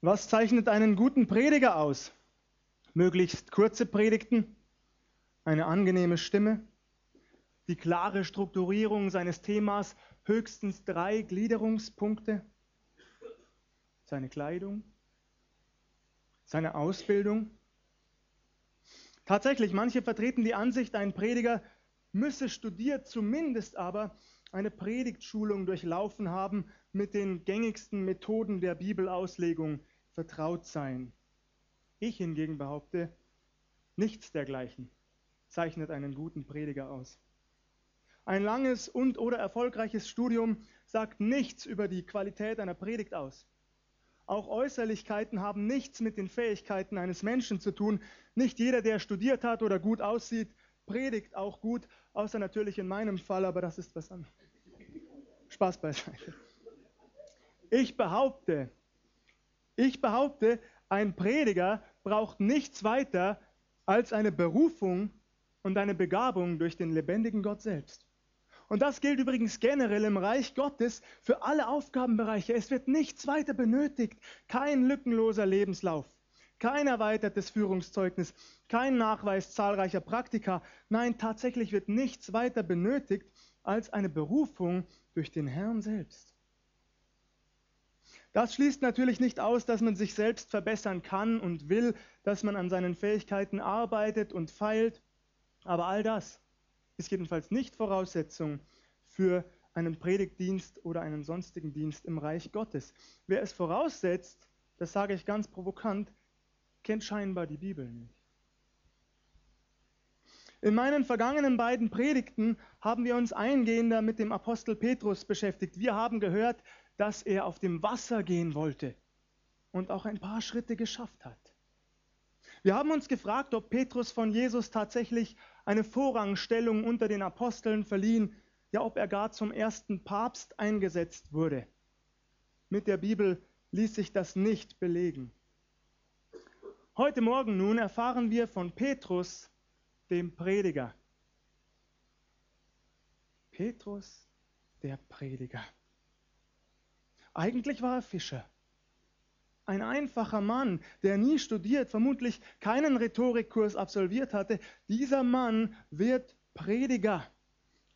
Was zeichnet einen guten Prediger aus? Möglichst kurze Predigten, eine angenehme Stimme, die klare Strukturierung seines Themas, höchstens drei Gliederungspunkte, seine Kleidung, seine Ausbildung. Tatsächlich, manche vertreten die Ansicht, ein Prediger müsse studiert, zumindest aber eine Predigtschulung durchlaufen haben, mit den gängigsten Methoden der Bibelauslegung vertraut sein. Ich hingegen behaupte, nichts dergleichen zeichnet einen guten Prediger aus. Ein langes und oder erfolgreiches Studium sagt nichts über die Qualität einer Predigt aus. Auch Äußerlichkeiten haben nichts mit den Fähigkeiten eines Menschen zu tun. Nicht jeder, der studiert hat oder gut aussieht, predigt auch gut, außer natürlich in meinem Fall, aber das ist was anderes. Spaß beiseite. Ich behaupte, ich behaupte, ein Prediger braucht nichts weiter als eine Berufung und eine Begabung durch den lebendigen Gott selbst. Und das gilt übrigens generell im Reich Gottes für alle Aufgabenbereiche. Es wird nichts weiter benötigt, kein lückenloser Lebenslauf, kein erweitertes Führungszeugnis, kein Nachweis zahlreicher Praktika. Nein, tatsächlich wird nichts weiter benötigt als eine Berufung durch den Herrn selbst. Das schließt natürlich nicht aus, dass man sich selbst verbessern kann und will, dass man an seinen Fähigkeiten arbeitet und feilt. Aber all das ist jedenfalls nicht Voraussetzung für einen Predigtdienst oder einen sonstigen Dienst im Reich Gottes. Wer es voraussetzt, das sage ich ganz provokant, kennt scheinbar die Bibel nicht. In meinen vergangenen beiden Predigten haben wir uns eingehender mit dem Apostel Petrus beschäftigt. Wir haben gehört, dass er auf dem Wasser gehen wollte und auch ein paar Schritte geschafft hat. Wir haben uns gefragt, ob Petrus von Jesus tatsächlich eine Vorrangstellung unter den Aposteln verliehen, ja ob er gar zum ersten Papst eingesetzt wurde. Mit der Bibel ließ sich das nicht belegen. Heute Morgen nun erfahren wir von Petrus, dem Prediger. Petrus, der Prediger. Eigentlich war er Fischer. Ein einfacher Mann, der nie studiert, vermutlich keinen Rhetorikkurs absolviert hatte, dieser Mann wird Prediger.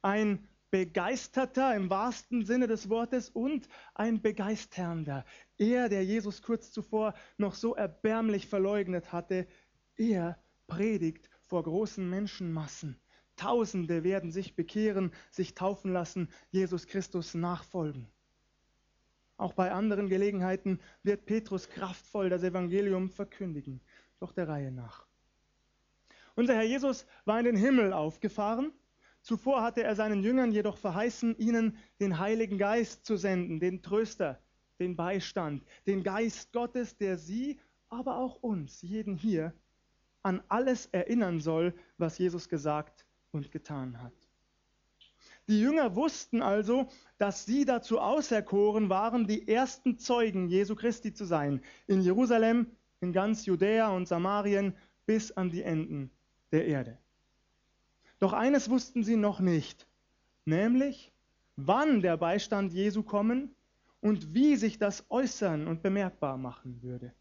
Ein Begeisterter im wahrsten Sinne des Wortes und ein Begeisternder. Er, der Jesus kurz zuvor noch so erbärmlich verleugnet hatte, er predigt vor großen Menschenmassen. Tausende werden sich bekehren, sich taufen lassen, Jesus Christus nachfolgen. Auch bei anderen Gelegenheiten wird Petrus kraftvoll das Evangelium verkündigen, doch der Reihe nach. Unser Herr Jesus war in den Himmel aufgefahren. Zuvor hatte er seinen Jüngern jedoch verheißen, ihnen den Heiligen Geist zu senden, den Tröster, den Beistand, den Geist Gottes, der sie, aber auch uns, jeden hier, an alles erinnern soll, was Jesus gesagt und getan hat. Die Jünger wussten also, dass sie dazu auserkoren waren, die ersten Zeugen Jesu Christi zu sein, in Jerusalem, in ganz Judäa und Samarien bis an die Enden der Erde. Doch eines wussten sie noch nicht, nämlich wann der Beistand Jesu kommen und wie sich das äußern und bemerkbar machen würde.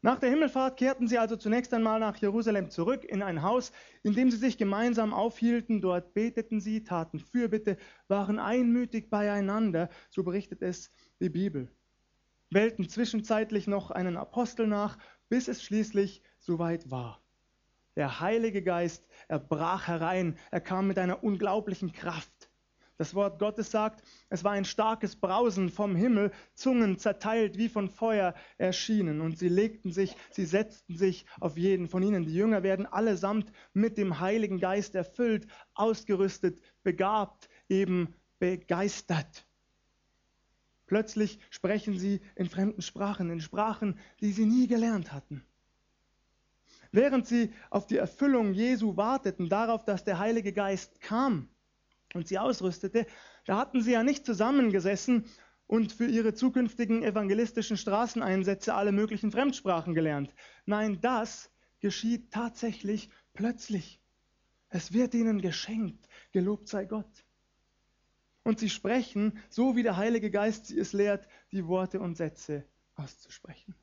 Nach der Himmelfahrt kehrten sie also zunächst einmal nach Jerusalem zurück in ein Haus, in dem sie sich gemeinsam aufhielten. Dort beteten sie, taten Fürbitte, waren einmütig beieinander, so berichtet es die Bibel. Wählten zwischenzeitlich noch einen Apostel nach, bis es schließlich soweit war. Der Heilige Geist, er brach herein, er kam mit einer unglaublichen Kraft. Das Wort Gottes sagt, es war ein starkes Brausen vom Himmel, Zungen zerteilt wie von Feuer erschienen und sie legten sich, sie setzten sich auf jeden von ihnen. Die Jünger werden allesamt mit dem Heiligen Geist erfüllt, ausgerüstet, begabt, eben begeistert. Plötzlich sprechen sie in fremden Sprachen, in Sprachen, die sie nie gelernt hatten. Während sie auf die Erfüllung Jesu warteten, darauf, dass der Heilige Geist kam, und sie ausrüstete, da hatten sie ja nicht zusammengesessen und für ihre zukünftigen evangelistischen Straßeneinsätze alle möglichen Fremdsprachen gelernt. Nein, das geschieht tatsächlich plötzlich. Es wird ihnen geschenkt, gelobt sei Gott. Und sie sprechen, so wie der Heilige Geist sie es lehrt, die Worte und Sätze auszusprechen.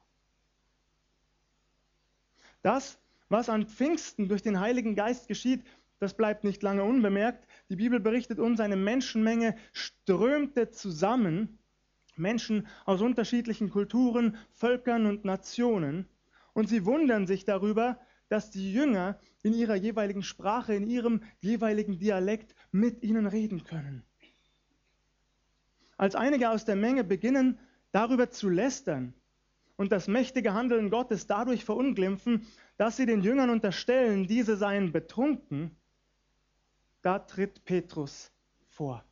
Das, was an Pfingsten durch den Heiligen Geist geschieht, das bleibt nicht lange unbemerkt. Die Bibel berichtet uns, eine Menschenmenge strömte zusammen, Menschen aus unterschiedlichen Kulturen, Völkern und Nationen, und sie wundern sich darüber, dass die Jünger in ihrer jeweiligen Sprache, in ihrem jeweiligen Dialekt mit ihnen reden können. Als einige aus der Menge beginnen, darüber zu lästern und das mächtige Handeln Gottes dadurch verunglimpfen, dass sie den Jüngern unterstellen, diese seien betrunken, da tritt Petrus vor.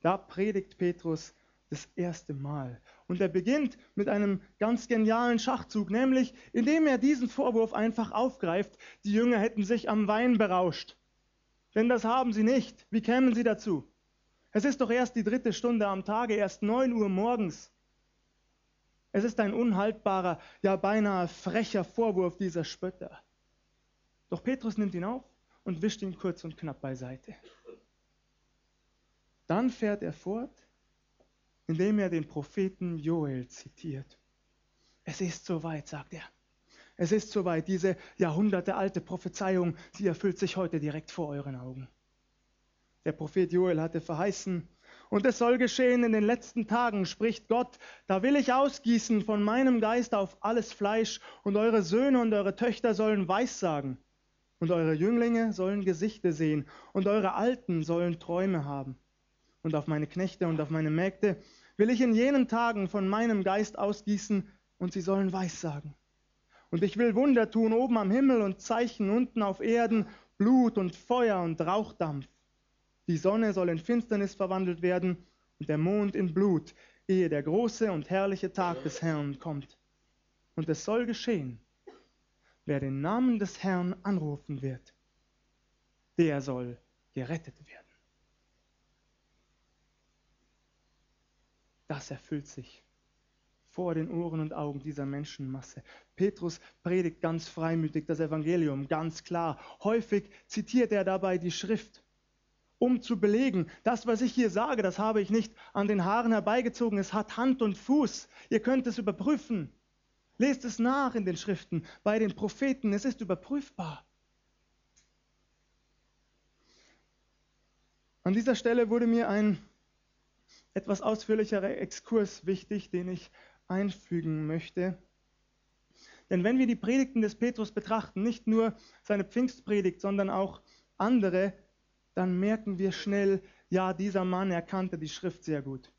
Da predigt Petrus das erste Mal. Und er beginnt mit einem ganz genialen Schachzug, nämlich indem er diesen Vorwurf einfach aufgreift, die Jünger hätten sich am Wein berauscht. Denn das haben sie nicht. Wie kämen sie dazu? Es ist doch erst die dritte Stunde am Tage, erst neun Uhr morgens. Es ist ein unhaltbarer, ja beinahe frecher Vorwurf dieser Spötter. Doch Petrus nimmt ihn auf und wischt ihn kurz und knapp beiseite. Dann fährt er fort, indem er den Propheten Joel zitiert. Es ist soweit, sagt er. Es ist soweit, diese jahrhundertealte Prophezeiung, sie erfüllt sich heute direkt vor euren Augen. Der Prophet Joel hatte verheißen, und es soll geschehen in den letzten Tagen, spricht Gott, da will ich ausgießen von meinem Geist auf alles Fleisch, und eure Söhne und eure Töchter sollen Weissagen, und eure Jünglinge sollen Gesichter sehen, und eure Alten sollen Träume haben. Und auf meine Knechte und auf meine Mägde will ich in jenen Tagen von meinem Geist ausgießen, und sie sollen Weissagen. Und ich will Wunder tun oben am Himmel und Zeichen unten auf Erden, Blut und Feuer und Rauchdampf. Die Sonne soll in Finsternis verwandelt werden und der Mond in Blut, ehe der große und herrliche Tag des Herrn kommt. Und es soll geschehen, wer den Namen des Herrn anrufen wird, der soll gerettet werden. Das erfüllt sich vor den Ohren und Augen dieser Menschenmasse. Petrus predigt ganz freimütig das Evangelium, ganz klar. Häufig zitiert er dabei die Schrift um zu belegen, das, was ich hier sage, das habe ich nicht an den Haaren herbeigezogen, es hat Hand und Fuß. Ihr könnt es überprüfen. Lest es nach in den Schriften, bei den Propheten, es ist überprüfbar. An dieser Stelle wurde mir ein etwas ausführlicherer Exkurs wichtig, den ich einfügen möchte. Denn wenn wir die Predigten des Petrus betrachten, nicht nur seine Pfingstpredigt, sondern auch andere, dann merken wir schnell, ja, dieser Mann, er kannte die Schrift sehr gut.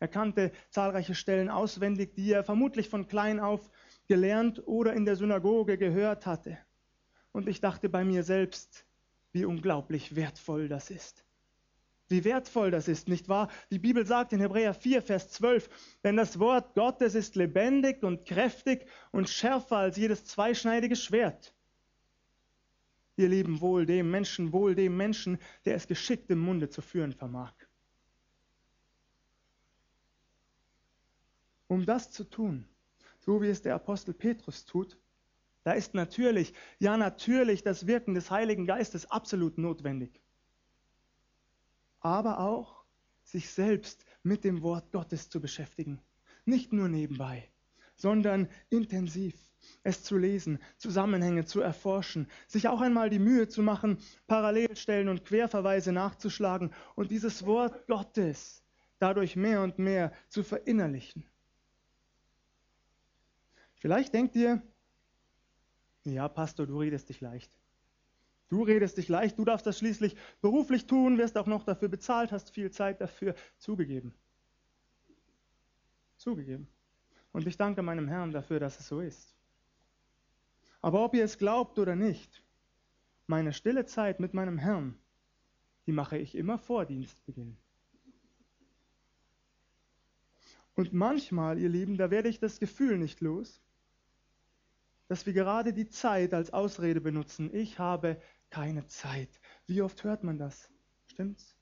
Er kannte zahlreiche Stellen auswendig, die er vermutlich von klein auf gelernt oder in der Synagoge gehört hatte. Und ich dachte bei mir selbst, wie unglaublich wertvoll das ist. Wie wertvoll das ist, nicht wahr? Die Bibel sagt in Hebräer 4, Vers 12, denn das Wort Gottes ist lebendig und kräftig und schärfer als jedes zweischneidige Schwert ihr Lieben, wohl dem Menschen, wohl dem Menschen, der es geschickt im Munde zu führen vermag. Um das zu tun, so wie es der Apostel Petrus tut, da ist natürlich, ja natürlich das Wirken des Heiligen Geistes absolut notwendig. Aber auch sich selbst mit dem Wort Gottes zu beschäftigen. Nicht nur nebenbei, sondern intensiv es zu lesen, Zusammenhänge zu erforschen, sich auch einmal die Mühe zu machen, Parallelstellen und Querverweise nachzuschlagen und dieses Wort Gottes dadurch mehr und mehr zu verinnerlichen. Vielleicht denkt ihr, ja, Pastor, du redest dich leicht. Du redest dich leicht, du darfst das schließlich beruflich tun, wirst auch noch dafür bezahlt, hast viel Zeit dafür zugegeben. Zugegeben. Und ich danke meinem Herrn dafür, dass es so ist. Aber ob ihr es glaubt oder nicht, meine stille Zeit mit meinem Herrn, die mache ich immer vor Dienstbeginn. Und manchmal, ihr Lieben, da werde ich das Gefühl nicht los, dass wir gerade die Zeit als Ausrede benutzen. Ich habe keine Zeit. Wie oft hört man das? Stimmt's?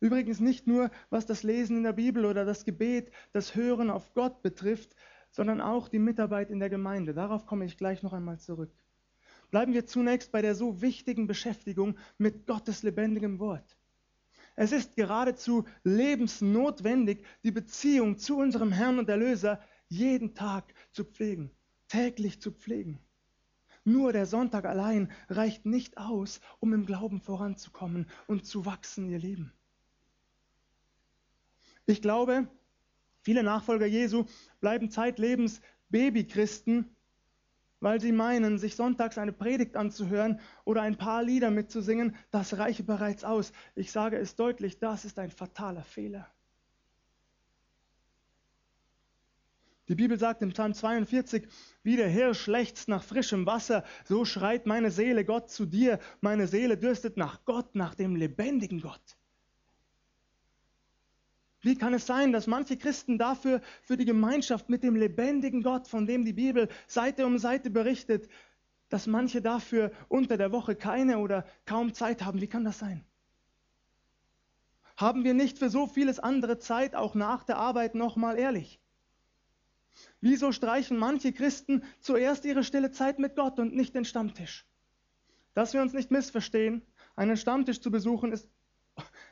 Übrigens nicht nur, was das Lesen in der Bibel oder das Gebet, das Hören auf Gott betrifft, sondern auch die Mitarbeit in der Gemeinde. Darauf komme ich gleich noch einmal zurück. Bleiben wir zunächst bei der so wichtigen Beschäftigung mit Gottes lebendigem Wort. Es ist geradezu lebensnotwendig, die Beziehung zu unserem Herrn und Erlöser jeden Tag zu pflegen, täglich zu pflegen. Nur der Sonntag allein reicht nicht aus, um im Glauben voranzukommen und zu wachsen, ihr Lieben. Ich glaube, viele Nachfolger Jesu bleiben zeitlebens Babychristen, weil sie meinen, sich sonntags eine Predigt anzuhören oder ein paar Lieder mitzusingen, das reiche bereits aus. Ich sage es deutlich, das ist ein fataler Fehler. Die Bibel sagt im Psalm 42, wie der Hirsch lechzt nach frischem Wasser, so schreit meine Seele Gott zu dir. Meine Seele dürstet nach Gott, nach dem lebendigen Gott. Wie kann es sein, dass manche Christen dafür, für die Gemeinschaft mit dem lebendigen Gott, von dem die Bibel Seite um Seite berichtet, dass manche dafür unter der Woche keine oder kaum Zeit haben? Wie kann das sein? Haben wir nicht für so vieles andere Zeit, auch nach der Arbeit, nochmal ehrlich? Wieso streichen manche Christen zuerst ihre stille Zeit mit Gott und nicht den Stammtisch? Dass wir uns nicht missverstehen, einen Stammtisch zu besuchen ist,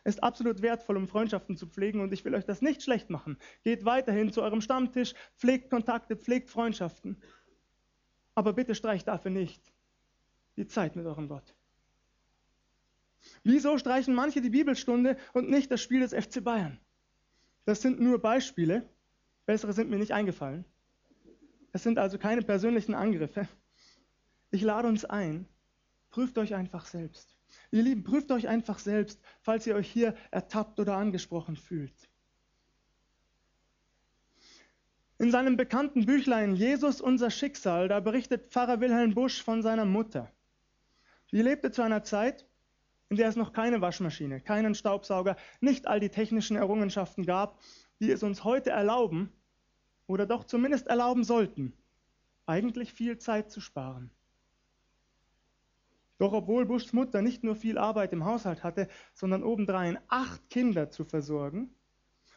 ist absolut wertvoll, um Freundschaften zu pflegen und ich will euch das nicht schlecht machen. Geht weiterhin zu eurem Stammtisch, pflegt Kontakte, pflegt Freundschaften. Aber bitte streicht dafür nicht die Zeit mit eurem Gott. Wieso streichen manche die Bibelstunde und nicht das Spiel des FC Bayern? Das sind nur Beispiele. Bessere sind mir nicht eingefallen. Es sind also keine persönlichen Angriffe. Ich lade uns ein, prüft euch einfach selbst. Ihr Lieben, prüft euch einfach selbst, falls ihr euch hier ertappt oder angesprochen fühlt. In seinem bekannten Büchlein Jesus unser Schicksal, da berichtet Pfarrer Wilhelm Busch von seiner Mutter. Sie lebte zu einer Zeit, in der es noch keine Waschmaschine, keinen Staubsauger, nicht all die technischen Errungenschaften gab die es uns heute erlauben, oder doch zumindest erlauben sollten, eigentlich viel Zeit zu sparen. Doch obwohl Bushs Mutter nicht nur viel Arbeit im Haushalt hatte, sondern obendrein acht Kinder zu versorgen,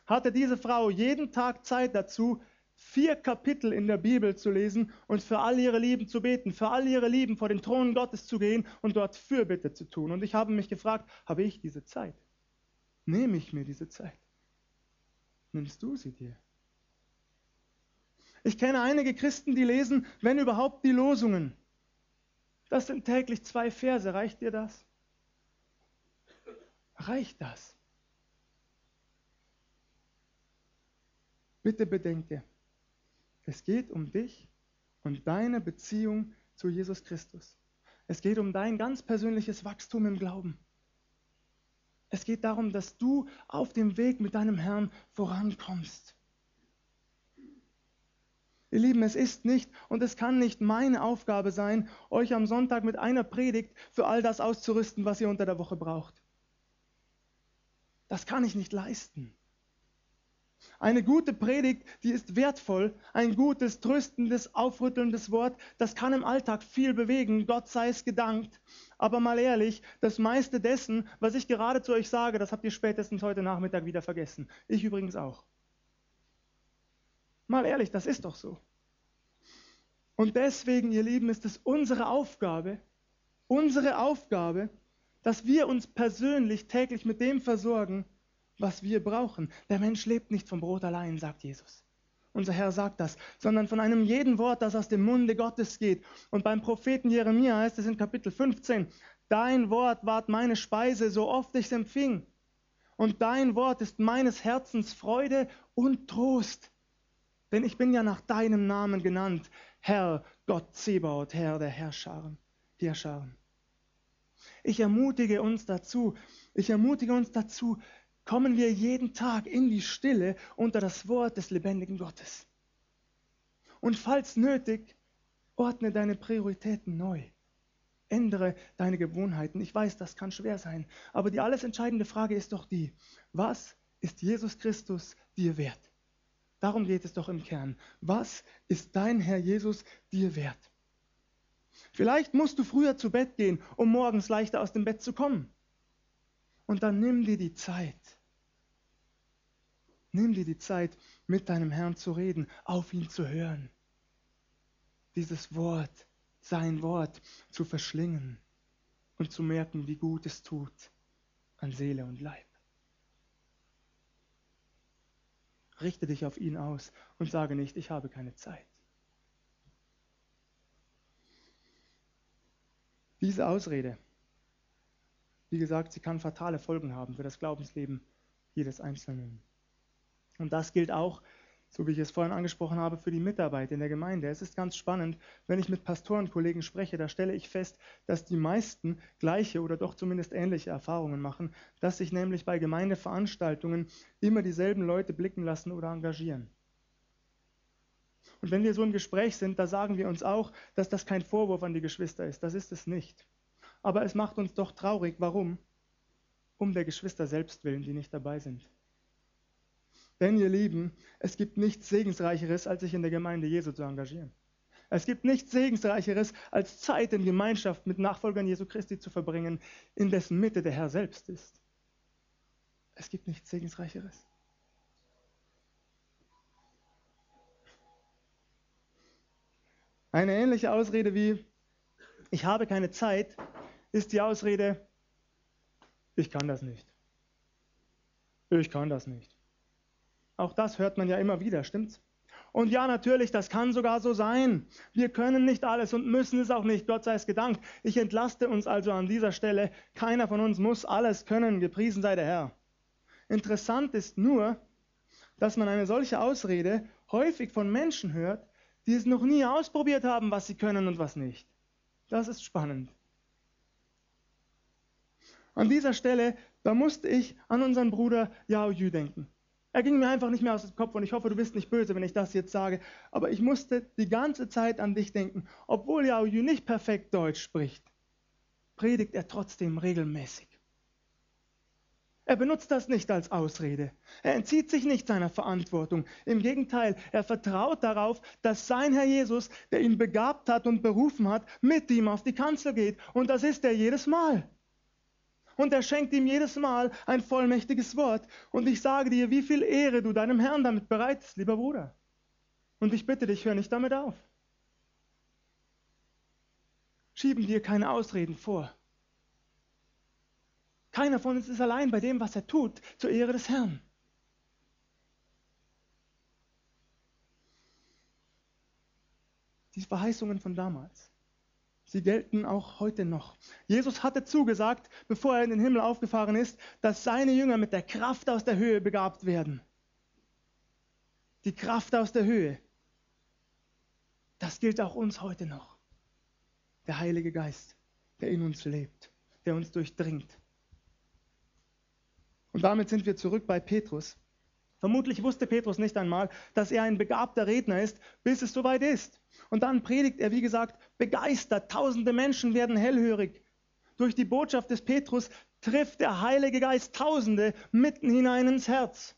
hatte diese Frau jeden Tag Zeit dazu, vier Kapitel in der Bibel zu lesen und für all ihre Lieben zu beten, für all ihre Lieben vor den Thron Gottes zu gehen und dort Fürbitte zu tun. Und ich habe mich gefragt, habe ich diese Zeit? Nehme ich mir diese Zeit? nimmst du sie dir? Ich kenne einige Christen, die lesen, wenn überhaupt, die Losungen. Das sind täglich zwei Verse. Reicht dir das? Reicht das? Bitte bedenke, es geht um dich und deine Beziehung zu Jesus Christus. Es geht um dein ganz persönliches Wachstum im Glauben. Es geht darum, dass du auf dem Weg mit deinem Herrn vorankommst. Ihr Lieben, es ist nicht und es kann nicht meine Aufgabe sein, euch am Sonntag mit einer Predigt für all das auszurüsten, was ihr unter der Woche braucht. Das kann ich nicht leisten. Eine gute Predigt, die ist wertvoll, ein gutes, tröstendes, aufrüttelndes Wort, das kann im Alltag viel bewegen, Gott sei es gedankt. Aber mal ehrlich, das meiste dessen, was ich gerade zu euch sage, das habt ihr spätestens heute Nachmittag wieder vergessen. Ich übrigens auch. Mal ehrlich, das ist doch so. Und deswegen, ihr Lieben, ist es unsere Aufgabe, unsere Aufgabe, dass wir uns persönlich täglich mit dem versorgen, was wir brauchen. Der Mensch lebt nicht vom Brot allein, sagt Jesus. Unser Herr sagt das, sondern von einem jeden Wort, das aus dem Munde Gottes geht. Und beim Propheten Jeremia heißt es in Kapitel 15, Dein Wort ward meine Speise, so oft ich es empfing. Und dein Wort ist meines Herzens Freude und Trost. Denn ich bin ja nach deinem Namen genannt, Herr Gott Zebaut, Herr der Herrscharen, Herrscharen. Ich ermutige uns dazu, ich ermutige uns dazu, kommen wir jeden Tag in die Stille unter das Wort des lebendigen Gottes. Und falls nötig, ordne deine Prioritäten neu. Ändere deine Gewohnheiten. Ich weiß, das kann schwer sein, aber die alles entscheidende Frage ist doch die, was ist Jesus Christus dir wert? Darum geht es doch im Kern. Was ist dein Herr Jesus dir wert? Vielleicht musst du früher zu Bett gehen, um morgens leichter aus dem Bett zu kommen. Und dann nimm dir die Zeit Nimm dir die Zeit, mit deinem Herrn zu reden, auf ihn zu hören. Dieses Wort, sein Wort zu verschlingen und zu merken, wie gut es tut an Seele und Leib. Richte dich auf ihn aus und sage nicht, ich habe keine Zeit. Diese Ausrede, wie gesagt, sie kann fatale Folgen haben für das Glaubensleben jedes Einzelnen. Und das gilt auch so wie ich es vorhin angesprochen habe, für die Mitarbeit in der Gemeinde. Es ist ganz spannend, wenn ich mit Pastorenkollegen spreche, da stelle ich fest, dass die meisten gleiche oder doch zumindest ähnliche Erfahrungen machen, dass sich nämlich bei Gemeindeveranstaltungen immer dieselben Leute blicken lassen oder engagieren. Und wenn wir so im Gespräch sind, da sagen wir uns auch, dass das kein Vorwurf an die Geschwister ist. Das ist es nicht. Aber es macht uns doch traurig. Warum? Um der Geschwister selbst willen, die nicht dabei sind. Denn ihr Lieben, es gibt nichts Segensreicheres, als sich in der Gemeinde Jesu zu engagieren. Es gibt nichts Segensreicheres, als Zeit in Gemeinschaft mit Nachfolgern Jesu Christi zu verbringen, in dessen Mitte der Herr selbst ist. Es gibt nichts Segensreicheres. Eine ähnliche Ausrede wie, ich habe keine Zeit, ist die Ausrede, ich kann das nicht. Ich kann das nicht. Auch das hört man ja immer wieder, stimmt's? Und ja, natürlich, das kann sogar so sein. Wir können nicht alles und müssen es auch nicht. Gott sei es gedankt. Ich entlaste uns also an dieser Stelle. Keiner von uns muss alles können. Gepriesen sei der Herr. Interessant ist nur, dass man eine solche Ausrede häufig von Menschen hört, die es noch nie ausprobiert haben, was sie können und was nicht. Das ist spannend. An dieser Stelle, da musste ich an unseren Bruder Yao Yu denken. Er ging mir einfach nicht mehr aus dem Kopf und ich hoffe, du bist nicht böse, wenn ich das jetzt sage. Aber ich musste die ganze Zeit an dich denken. Obwohl Yao Yu nicht perfekt Deutsch spricht, predigt er trotzdem regelmäßig. Er benutzt das nicht als Ausrede. Er entzieht sich nicht seiner Verantwortung. Im Gegenteil, er vertraut darauf, dass sein Herr Jesus, der ihn begabt hat und berufen hat, mit ihm auf die Kanzel geht. Und das ist er jedes Mal und er schenkt ihm jedes Mal ein vollmächtiges Wort. Und ich sage dir, wie viel Ehre du deinem Herrn damit bereitest, lieber Bruder. Und ich bitte dich, hör nicht damit auf. Schieben dir keine Ausreden vor. Keiner von uns ist allein bei dem, was er tut, zur Ehre des Herrn. Die Verheißungen von damals. Sie gelten auch heute noch. Jesus hatte zugesagt, bevor er in den Himmel aufgefahren ist, dass seine Jünger mit der Kraft aus der Höhe begabt werden. Die Kraft aus der Höhe. Das gilt auch uns heute noch. Der Heilige Geist, der in uns lebt, der uns durchdringt. Und damit sind wir zurück bei Petrus. Vermutlich wusste Petrus nicht einmal, dass er ein begabter Redner ist, bis es soweit ist. Und dann predigt er, wie gesagt, begeistert. Tausende Menschen werden hellhörig. Durch die Botschaft des Petrus trifft der Heilige Geist Tausende mitten hinein ins Herz.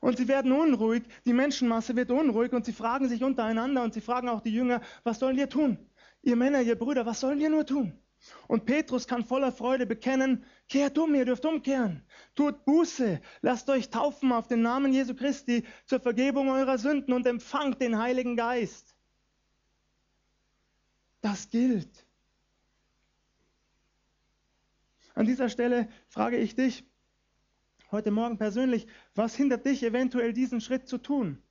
Und sie werden unruhig, die Menschenmasse wird unruhig und sie fragen sich untereinander und sie fragen auch die Jünger, was sollen wir tun? Ihr Männer, ihr Brüder, was sollen wir nur tun? Und Petrus kann voller Freude bekennen, kehrt um, ihr dürft umkehren. Tut Buße, lasst euch taufen auf den Namen Jesu Christi zur Vergebung eurer Sünden und empfangt den Heiligen Geist. Das gilt. An dieser Stelle frage ich dich heute Morgen persönlich, was hindert dich eventuell diesen Schritt zu tun?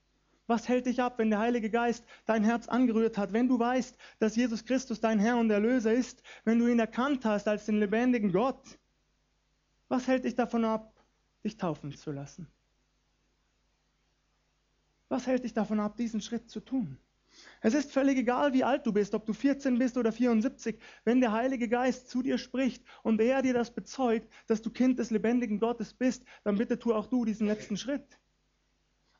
Was hält dich ab, wenn der Heilige Geist dein Herz angerührt hat, wenn du weißt, dass Jesus Christus dein Herr und Erlöser ist, wenn du ihn erkannt hast als den lebendigen Gott? Was hält dich davon ab, dich taufen zu lassen? Was hält dich davon ab, diesen Schritt zu tun? Es ist völlig egal, wie alt du bist, ob du 14 bist oder 74, wenn der Heilige Geist zu dir spricht und er dir das bezeugt, dass du Kind des lebendigen Gottes bist, dann bitte tu auch du diesen letzten Schritt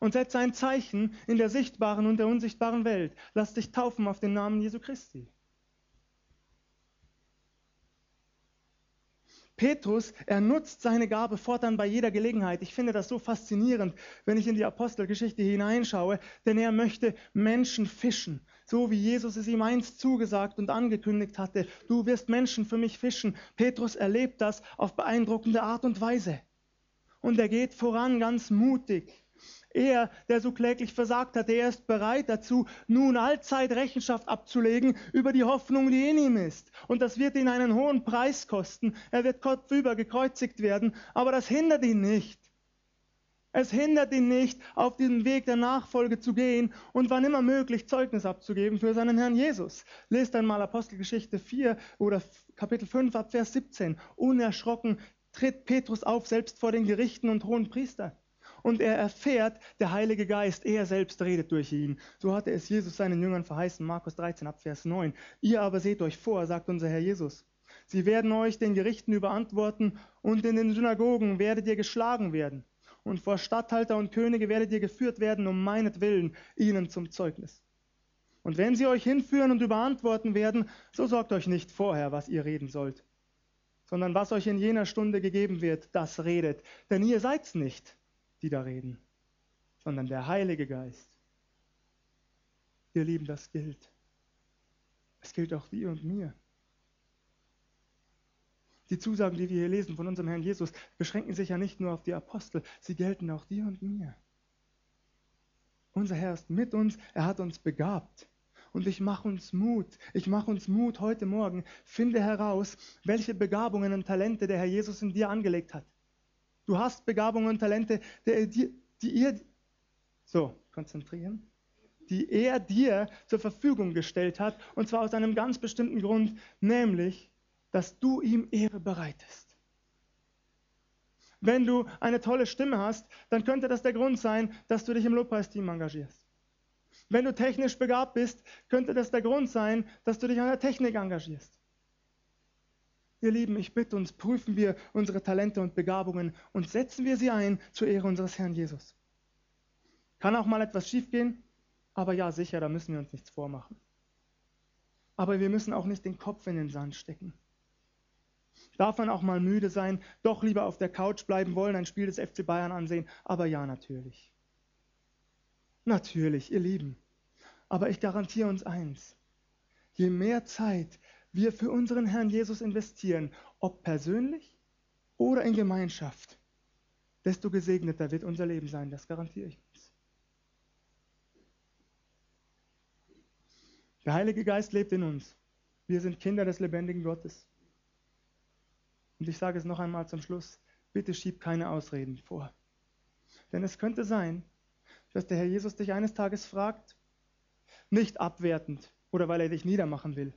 und setze ein Zeichen in der sichtbaren und der unsichtbaren Welt. Lass dich taufen auf den Namen Jesu Christi. Petrus, er nutzt seine Gabe fortan bei jeder Gelegenheit. Ich finde das so faszinierend, wenn ich in die Apostelgeschichte hineinschaue, denn er möchte Menschen fischen, so wie Jesus es ihm einst zugesagt und angekündigt hatte. Du wirst Menschen für mich fischen. Petrus erlebt das auf beeindruckende Art und Weise. Und er geht voran ganz mutig. Er, der so kläglich versagt hat, er ist bereit dazu, nun allzeit Rechenschaft abzulegen über die Hoffnung, die in ihm ist. Und das wird ihn einen hohen Preis kosten. Er wird kopfüber gekreuzigt werden, aber das hindert ihn nicht. Es hindert ihn nicht, auf diesen Weg der Nachfolge zu gehen und wann immer möglich Zeugnis abzugeben für seinen Herrn Jesus. Lest einmal Apostelgeschichte 4 oder Kapitel 5 ab Vers 17. Unerschrocken tritt Petrus auf, selbst vor den Gerichten und hohen Priestern. Und er erfährt, der Heilige Geist, er selbst redet durch ihn. So hatte es Jesus seinen Jüngern verheißen, Markus 13 ab Vers 9. Ihr aber seht euch vor, sagt unser Herr Jesus. Sie werden euch den Gerichten überantworten und in den Synagogen werdet ihr geschlagen werden und vor Statthalter und Könige werdet ihr geführt werden, um meinetwillen, ihnen zum Zeugnis. Und wenn sie euch hinführen und überantworten werden, so sorgt euch nicht vorher, was ihr reden sollt, sondern was euch in jener Stunde gegeben wird, das redet. Denn ihr seid's nicht, die da reden, sondern der Heilige Geist. Ihr Lieben, das gilt. Es gilt auch dir und mir. Die Zusagen, die wir hier lesen von unserem Herrn Jesus, beschränken sich ja nicht nur auf die Apostel, sie gelten auch dir und mir. Unser Herr ist mit uns, er hat uns begabt. Und ich mache uns Mut, ich mache uns Mut heute Morgen, finde heraus, welche Begabungen und Talente der Herr Jesus in dir angelegt hat. Du hast Begabungen und Talente, die, die ihr, so, konzentrieren, die er dir zur Verfügung gestellt hat, und zwar aus einem ganz bestimmten Grund, nämlich, dass du ihm Ehre bereitest. Wenn du eine tolle Stimme hast, dann könnte das der Grund sein, dass du dich im Lobpreisteam engagierst. Wenn du technisch begabt bist, könnte das der Grund sein, dass du dich an der Technik engagierst. Ihr Lieben, ich bitte uns, prüfen wir unsere Talente und Begabungen und setzen wir sie ein zur Ehre unseres Herrn Jesus. Kann auch mal etwas schiefgehen, aber ja, sicher, da müssen wir uns nichts vormachen. Aber wir müssen auch nicht den Kopf in den Sand stecken. Darf man auch mal müde sein, doch lieber auf der Couch bleiben wollen, ein Spiel des FC Bayern ansehen? Aber ja, natürlich. Natürlich, ihr Lieben. Aber ich garantiere uns eins. Je mehr Zeit wir für unseren Herrn Jesus investieren, ob persönlich oder in Gemeinschaft, desto gesegneter wird unser Leben sein. Das garantiere ich uns. Der Heilige Geist lebt in uns. Wir sind Kinder des lebendigen Gottes. Und ich sage es noch einmal zum Schluss, bitte schieb keine Ausreden vor. Denn es könnte sein, dass der Herr Jesus dich eines Tages fragt, nicht abwertend oder weil er dich niedermachen will.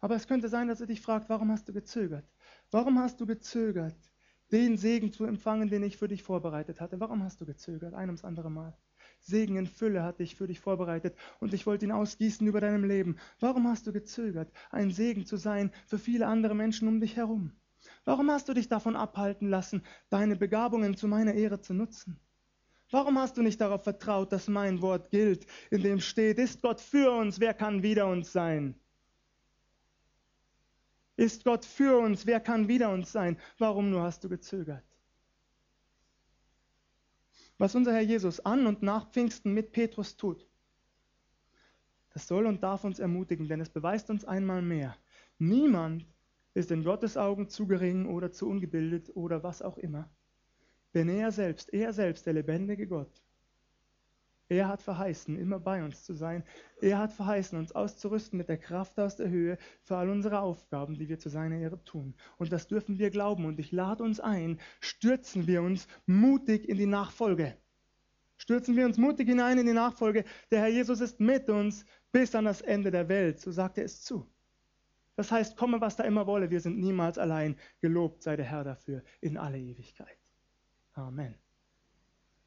Aber es könnte sein, dass er dich fragt, warum hast du gezögert? Warum hast du gezögert, den Segen zu empfangen, den ich für dich vorbereitet hatte? Warum hast du gezögert? Ein ums andere Mal. Segen in Fülle hatte ich für dich vorbereitet und ich wollte ihn ausgießen über deinem Leben. Warum hast du gezögert, ein Segen zu sein für viele andere Menschen um dich herum? Warum hast du dich davon abhalten lassen, deine Begabungen zu meiner Ehre zu nutzen? Warum hast du nicht darauf vertraut, dass mein Wort gilt, in dem steht, ist Gott für uns, wer kann wider uns sein? Ist Gott für uns, wer kann wider uns sein? Warum nur hast du gezögert? Was unser Herr Jesus an und nach Pfingsten mit Petrus tut, das soll und darf uns ermutigen, denn es beweist uns einmal mehr, niemand ist in Gottes Augen zu gering oder zu ungebildet oder was auch immer. Denn er selbst, er selbst, der lebendige Gott, er hat verheißen, immer bei uns zu sein. Er hat verheißen, uns auszurüsten mit der Kraft aus der Höhe für all unsere Aufgaben, die wir zu seiner Ehre tun. Und das dürfen wir glauben. Und ich lade uns ein, stürzen wir uns mutig in die Nachfolge. Stürzen wir uns mutig hinein in die Nachfolge. Der Herr Jesus ist mit uns bis an das Ende der Welt. So sagt er es zu. Das heißt, komme, was da immer wolle, wir sind niemals allein. Gelobt sei der Herr dafür in alle Ewigkeit. Amen.